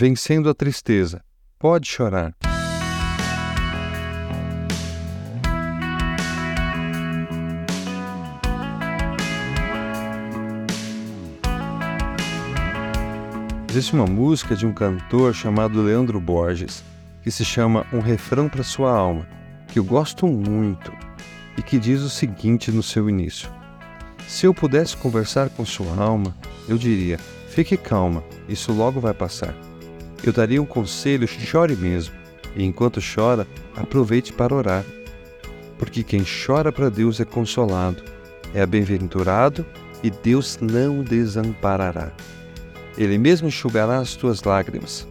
Vencendo a tristeza. Pode chorar. Existe uma música de um cantor chamado Leandro Borges, que se chama Um Refrão para Sua Alma, que eu gosto muito e que diz o seguinte no seu início: Se eu pudesse conversar com sua alma, eu diria: fique calma, isso logo vai passar. Eu daria um conselho: chore mesmo, e enquanto chora, aproveite para orar. Porque quem chora para Deus é consolado, é bem-aventurado e Deus não desamparará. Ele mesmo enxugará as tuas lágrimas.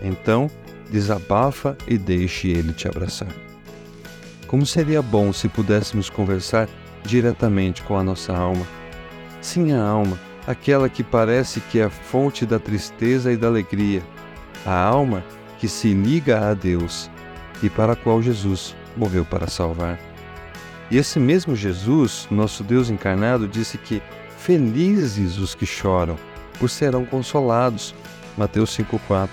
Então, desabafa e deixe ele te abraçar. Como seria bom se pudéssemos conversar diretamente com a nossa alma. Sim, a alma, aquela que parece que é a fonte da tristeza e da alegria, a alma que se liga a Deus e para a qual Jesus morreu para salvar. E esse mesmo Jesus, nosso Deus encarnado, disse que felizes os que choram, por serão consolados. Mateus 5,4.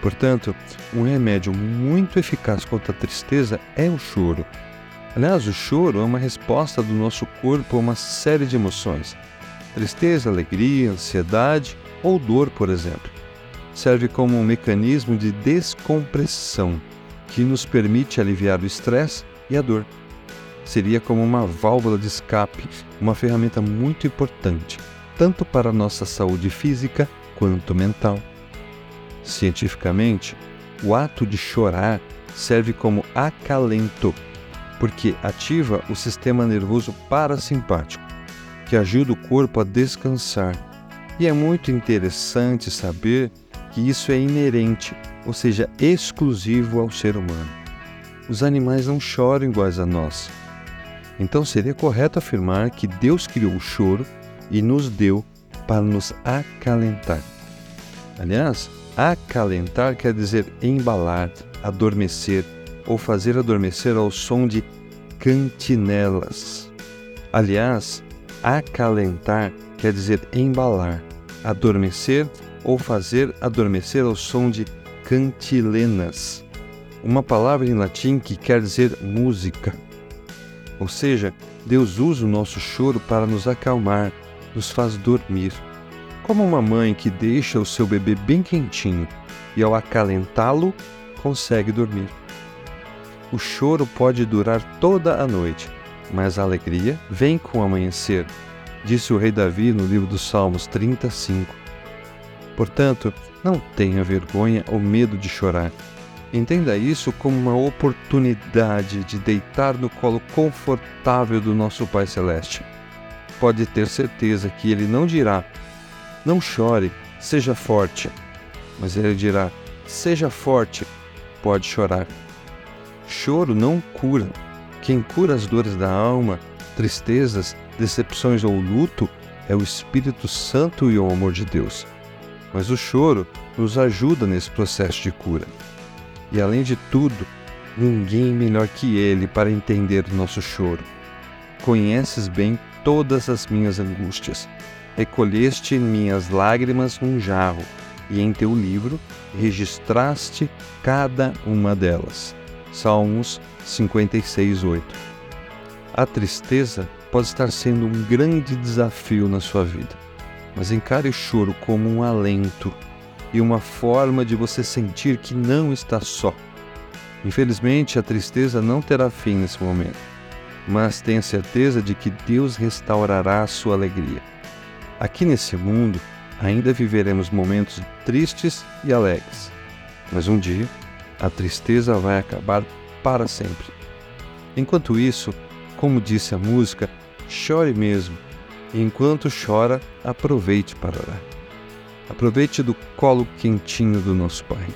Portanto, um remédio muito eficaz contra a tristeza é o choro. Aliás, o choro é uma resposta do nosso corpo a uma série de emoções: tristeza, alegria, ansiedade ou dor, por exemplo. Serve como um mecanismo de descompressão que nos permite aliviar o estresse e a dor. Seria como uma válvula de escape, uma ferramenta muito importante tanto para a nossa saúde física quanto mental. Cientificamente, o ato de chorar serve como acalento, porque ativa o sistema nervoso parasimpático, que ajuda o corpo a descansar. E é muito interessante saber que isso é inerente, ou seja, exclusivo ao ser humano. Os animais não choram iguais a nós. Então seria correto afirmar que Deus criou o choro e nos deu para nos acalentar. Aliás, acalentar quer dizer embalar, adormecer ou fazer adormecer ao som de cantinelas. Aliás, acalentar quer dizer embalar, adormecer ou fazer adormecer ao som de cantilenas, uma palavra em latim que quer dizer música. Ou seja, Deus usa o nosso choro para nos acalmar, nos faz dormir, como uma mãe que deixa o seu bebê bem quentinho e, ao acalentá-lo, consegue dormir. O choro pode durar toda a noite, mas a alegria vem com o amanhecer, disse o rei Davi no livro dos Salmos 35. Portanto, não tenha vergonha ou medo de chorar. Entenda isso como uma oportunidade de deitar no colo confortável do nosso Pai Celeste pode ter certeza que ele não dirá: Não chore, seja forte. Mas ele dirá: Seja forte, pode chorar. Choro não cura. Quem cura as dores da alma, tristezas, decepções ou luto é o Espírito Santo e o amor de Deus. Mas o choro nos ajuda nesse processo de cura. E além de tudo, ninguém melhor que Ele para entender o nosso choro. Conheces bem todas as minhas angústias. Recolheste minhas lágrimas num jarro, e em teu livro registraste cada uma delas. Salmos 56, 8. A tristeza pode estar sendo um grande desafio na sua vida, mas encare o choro como um alento e uma forma de você sentir que não está só. Infelizmente, a tristeza não terá fim nesse momento mas tenha certeza de que Deus restaurará a sua alegria. Aqui nesse mundo, ainda viveremos momentos tristes e alegres, mas um dia a tristeza vai acabar para sempre. Enquanto isso, como disse a música, chore mesmo, enquanto chora, aproveite para orar. Aproveite do colo quentinho do nosso Pai.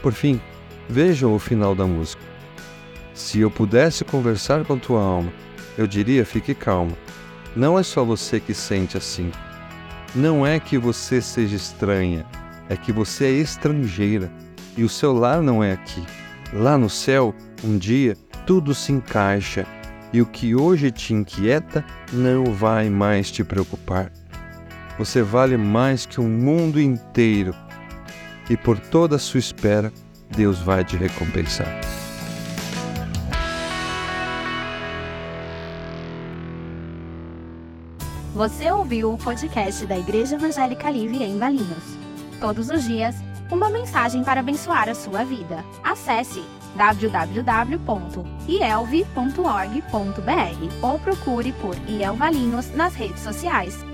Por fim, vejam o final da música. Se eu pudesse conversar com tua alma, eu diria: fique calma. Não é só você que sente assim. Não é que você seja estranha, é que você é estrangeira e o seu lar não é aqui. Lá no céu, um dia, tudo se encaixa e o que hoje te inquieta não vai mais te preocupar. Você vale mais que o mundo inteiro e por toda a sua espera, Deus vai te recompensar. Você ouviu o podcast da Igreja Evangélica Livre em Valinhos. Todos os dias, uma mensagem para abençoar a sua vida. Acesse www.ielve.org.br ou procure por IEL Valinhos nas redes sociais.